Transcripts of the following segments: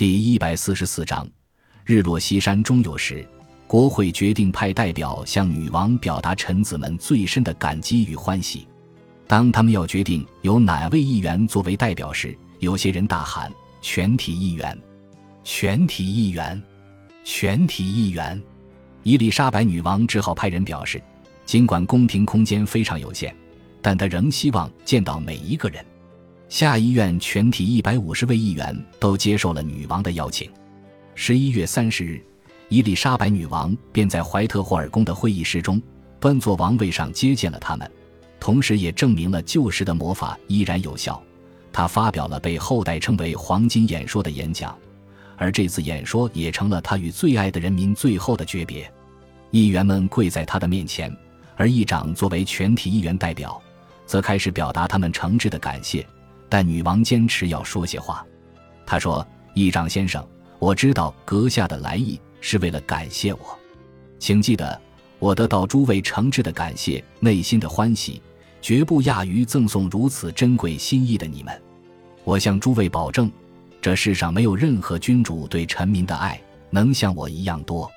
第一百四十四章，日落西山终有时。国会决定派代表向女王表达臣子们最深的感激与欢喜。当他们要决定由哪位议员作为代表时，有些人大喊：“全体议员，全体议员，全体议员！”伊丽莎白女王只好派人表示，尽管宫廷空间非常有限，但她仍希望见到每一个人。下议院全体一百五十位议员都接受了女王的邀请。十一月三十日，伊丽莎白女王便在怀特霍尔宫的会议室中端坐王位上接见了他们，同时也证明了旧时的魔法依然有效。她发表了被后代称为“黄金演说”的演讲，而这次演说也成了她与最爱的人民最后的诀别。议员们跪在她的面前，而议长作为全体议员代表，则开始表达他们诚挚的感谢。但女王坚持要说些话。她说：“议长先生，我知道阁下的来意是为了感谢我，请记得，我得到诸位诚挚的感谢，内心的欢喜绝不亚于赠送如此珍贵心意的你们。我向诸位保证，这世上没有任何君主对臣民的爱能像我一样多。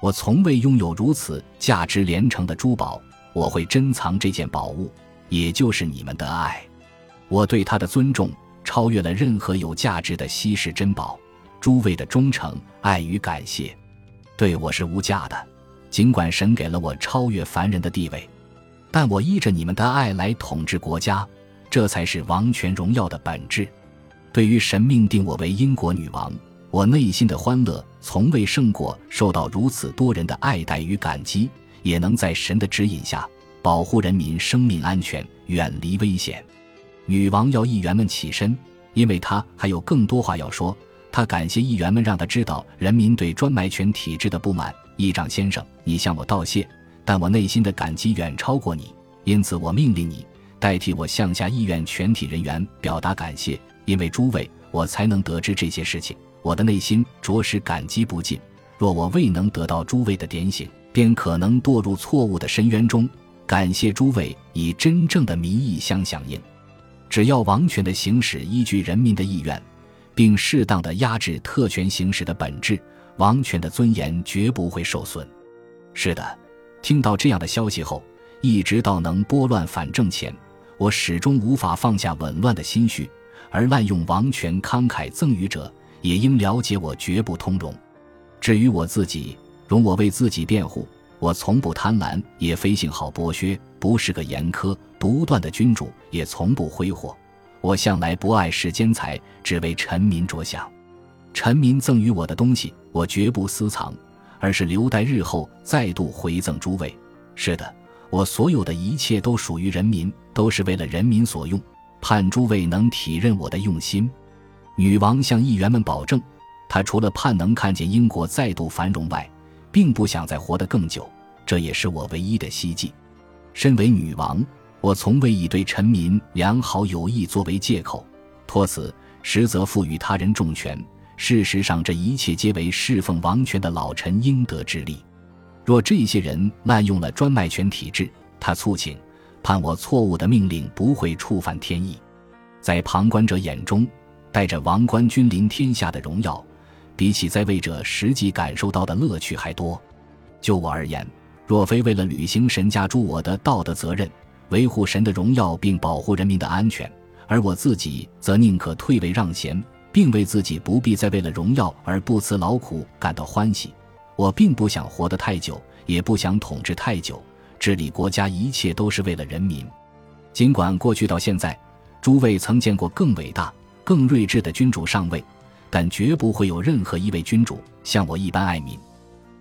我从未拥有如此价值连城的珠宝，我会珍藏这件宝物，也就是你们的爱。”我对他的尊重超越了任何有价值的稀世珍宝，诸位的忠诚、爱与感谢，对我是无价的。尽管神给了我超越凡人的地位，但我依着你们的爱来统治国家，这才是王权荣耀的本质。对于神命定我为英国女王，我内心的欢乐从未胜过受到如此多人的爱戴与感激，也能在神的指引下保护人民生命安全，远离危险。女王要议员们起身，因为她还有更多话要说。她感谢议员们，让她知道人民对专卖权体制的不满。议长先生，你向我道谢，但我内心的感激远超过你，因此我命令你代替我向下议院全体人员表达感谢。因为诸位，我才能得知这些事情，我的内心着实感激不尽。若我未能得到诸位的点醒，便可能堕入错误的深渊中。感谢诸位以真正的民意相响应。只要王权的行使依据人民的意愿，并适当的压制特权行使的本质，王权的尊严绝不会受损。是的，听到这样的消息后，一直到能拨乱反正前，我始终无法放下紊乱的心绪。而滥用王权慷慨赠予者，也应了解我绝不通融。至于我自己，容我为自己辩护。我从不贪婪，也非信好剥削，不是个严苛独断的君主，也从不挥霍。我向来不爱世间财，只为臣民着想。臣民赠予我的东西，我绝不私藏，而是留待日后再度回赠诸位。是的，我所有的一切都属于人民，都是为了人民所用。盼诸位能体认我的用心。女王向议员们保证，她除了盼能看见英国再度繁荣外，并不想再活得更久，这也是我唯一的希冀。身为女王，我从未以对臣民良好有意作为借口托辞，实则赋予他人重权。事实上，这一切皆为侍奉王权的老臣应得之力。若这些人滥用了专卖权体制，他促请判我错误的命令不会触犯天意。在旁观者眼中，带着王冠君临天下的荣耀。比起在位者实际感受到的乐趣还多。就我而言，若非为了履行神家诸我的道德责任，维护神的荣耀并保护人民的安全，而我自己则宁可退位让贤，并为自己不必再为了荣耀而不辞劳苦感到欢喜。我并不想活得太久，也不想统治太久。治理国家一切都是为了人民。尽管过去到现在，诸位曾见过更伟大、更睿智的君主上位。但绝不会有任何一位君主像我一般爱民。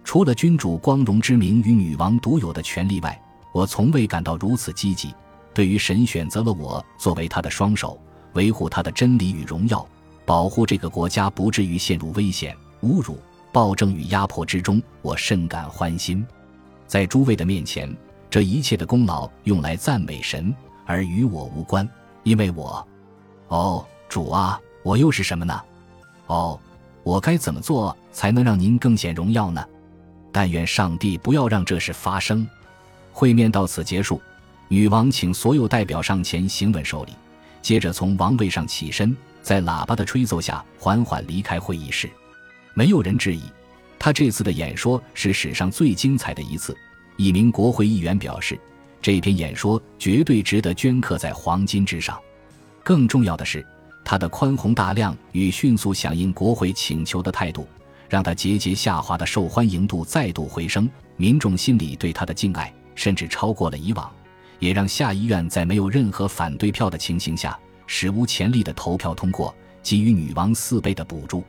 除了君主光荣之名与女王独有的权利外，我从未感到如此积极。对于神选择了我作为他的双手，维护他的真理与荣耀，保护这个国家不至于陷入危险、侮辱、暴政与压迫之中，我甚感欢心。在诸位的面前，这一切的功劳用来赞美神，而与我无关，因为我，哦，主啊，我又是什么呢？哦，我该怎么做才能让您更显荣耀呢？但愿上帝不要让这事发生。会面到此结束，女王请所有代表上前行稳受礼，接着从王位上起身，在喇叭的吹奏下缓缓离开会议室。没有人质疑，他这次的演说是史上最精彩的一次。一名国会议员表示，这篇演说绝对值得镌刻在黄金之上。更重要的是，他的宽宏大量与迅速响应国会请求的态度，让他节节下滑的受欢迎度再度回升。民众心里对他的敬爱甚至超过了以往，也让下议院在没有任何反对票的情形下，史无前例的投票通过给予女王四倍的补助。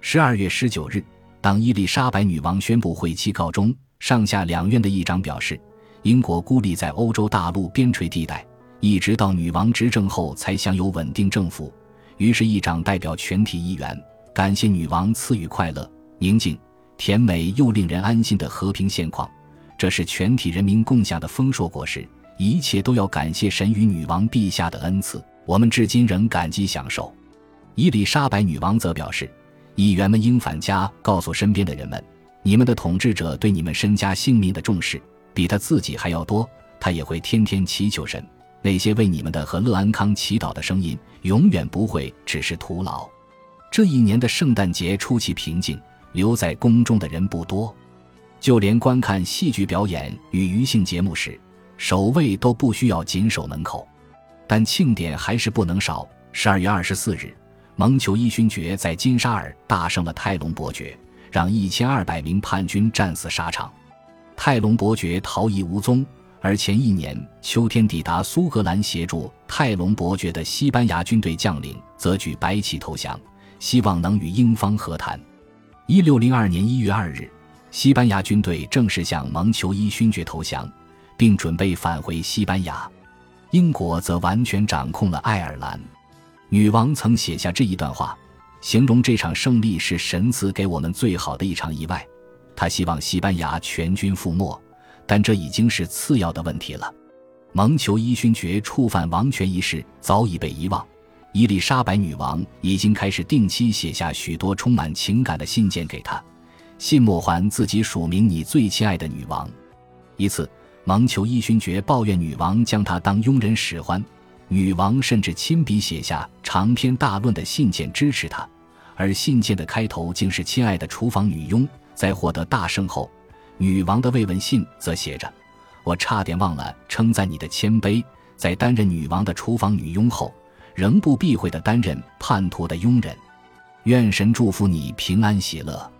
十二月十九日，当伊丽莎白女王宣布会期告终。上下两院的议长表示，英国孤立在欧洲大陆边陲地带，一直到女王执政后才享有稳定政府。于是，议长代表全体议员感谢女王赐予快乐、宁静、甜美又令人安心的和平现况，这是全体人民共享的丰硕果实。一切都要感谢神与女王陛下的恩赐，我们至今仍感激享受。伊丽莎白女王则表示，议员们应返家告诉身边的人们。你们的统治者对你们身家性命的重视比他自己还要多，他也会天天祈求神。那些为你们的和乐安康祈祷的声音，永远不会只是徒劳。这一年的圣诞节出奇平静，留在宫中的人不多，就连观看戏剧表演与娱乐节目时，守卫都不需要紧守门口。但庆典还是不能少。十二月二十四日，蒙求一勋爵在金沙尔大胜了泰隆伯爵。让一千二百名叛军战死沙场，泰隆伯爵逃逸无踪。而前一年秋天抵达苏格兰协助泰隆伯爵的西班牙军队将领则举白旗投降，希望能与英方和谈。一六零二年一月二日，西班牙军队正式向蒙求伊勋爵投降，并准备返回西班牙。英国则完全掌控了爱尔兰。女王曾写下这一段话。形容这场胜利是神赐给我们最好的一场意外。她希望西班牙全军覆没，但这已经是次要的问题了。蒙求伊勋爵触犯王权一事早已被遗忘。伊丽莎白女王已经开始定期写下许多充满情感的信件给他，信末还自己署名“你最亲爱的女王”。一次，蒙求伊勋爵抱怨女王将他当佣人使唤。女王甚至亲笔写下长篇大论的信件支持他，而信件的开头竟是“亲爱的厨房女佣”。在获得大胜后，女王的慰问信则写着：“我差点忘了称赞你的谦卑，在担任女王的厨房女佣后，仍不避讳地担任叛徒的佣人。愿神祝福你平安喜乐。”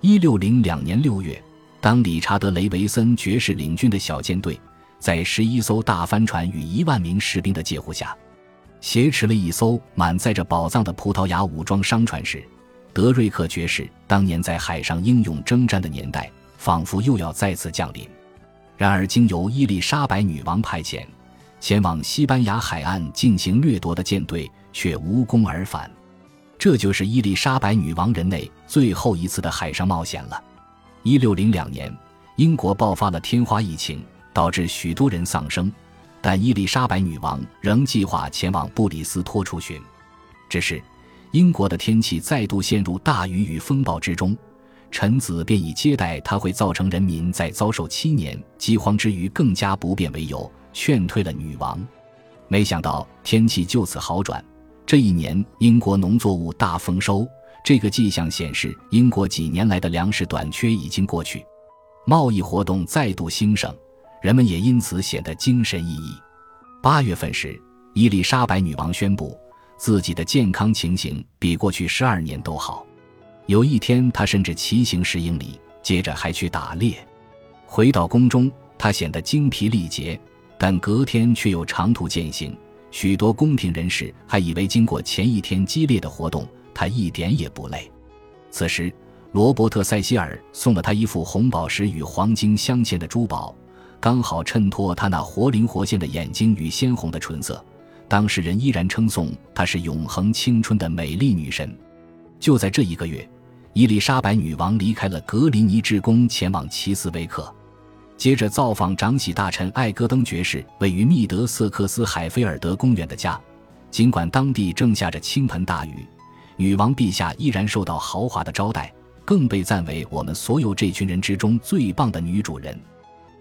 一六零两年六月，当理查德·雷维森爵士领军的小舰队。在十一艘大帆船与一万名士兵的介护下，挟持了一艘满载着宝藏的葡萄牙武装商船时，德瑞克爵士当年在海上英勇征战的年代，仿佛又要再次降临。然而，经由伊丽莎白女王派遣，前往西班牙海岸进行掠夺的舰队却无功而返。这就是伊丽莎白女王人类最后一次的海上冒险了。一六零两年，英国爆发了天花疫情。导致许多人丧生，但伊丽莎白女王仍计划前往布里斯托出巡。只是，英国的天气再度陷入大雨与风暴之中，臣子便以接待他会造成人民在遭受七年饥荒之余更加不便为由，劝退了女王。没想到天气就此好转，这一年英国农作物大丰收。这个迹象显示，英国几年来的粮食短缺已经过去，贸易活动再度兴盛。人们也因此显得精神奕奕。八月份时，伊丽莎白女王宣布自己的健康情形比过去十二年都好。有一天，他甚至骑行十英里，接着还去打猎。回到宫中，他显得精疲力竭，但隔天却又长途践行。许多宫廷人士还以为，经过前一天激烈的活动，他一点也不累。此时，罗伯特·塞西尔送了他一副红宝石与黄金镶嵌的珠宝。刚好衬托他那活灵活现的眼睛与鲜红的唇色，当事人依然称颂她是永恒青春的美丽女神。就在这一个月，伊丽莎白女王离开了格林尼治宫，前往齐斯威克，接着造访长喜大臣艾戈登爵士位于密德瑟克斯海菲尔德公园的家。尽管当地正下着倾盆大雨，女王陛下依然受到豪华的招待，更被赞为我们所有这群人之中最棒的女主人。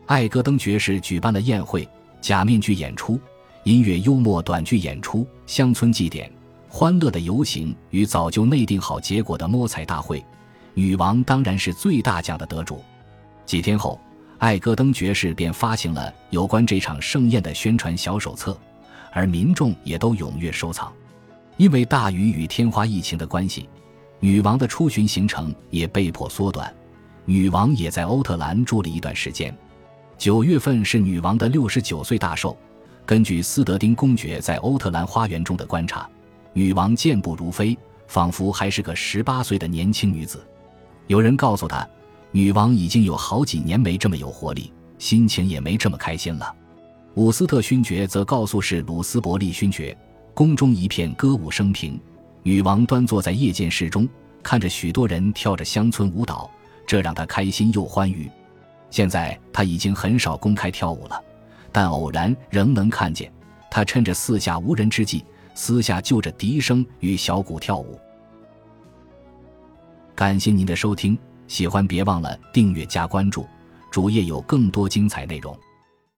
艾戈登爵士举办了宴会、假面具演出、音乐幽默短剧演出、乡村祭典、欢乐的游行与早就内定好结果的摸彩大会，女王当然是最大奖的得主。几天后，艾戈登爵士便发行了有关这场盛宴的宣传小手册，而民众也都踊跃收藏。因为大雨与天花疫情的关系，女王的出巡行程也被迫缩短。女王也在欧特兰住了一段时间。九月份是女王的六十九岁大寿。根据斯德丁公爵在欧特兰花园中的观察，女王健步如飞，仿佛还是个十八岁的年轻女子。有人告诉她，女王已经有好几年没这么有活力，心情也没这么开心了。伍斯特勋爵则告诉是鲁斯伯利勋爵，宫中一片歌舞升平，女王端坐在夜间室中，看着许多人跳着乡村舞蹈，这让她开心又欢愉。现在她已经很少公开跳舞了。但偶然仍能看见，他趁着四下无人之际，私下就着笛声与小鼓跳舞。感谢您的收听，喜欢别忘了订阅加关注，主页有更多精彩内容。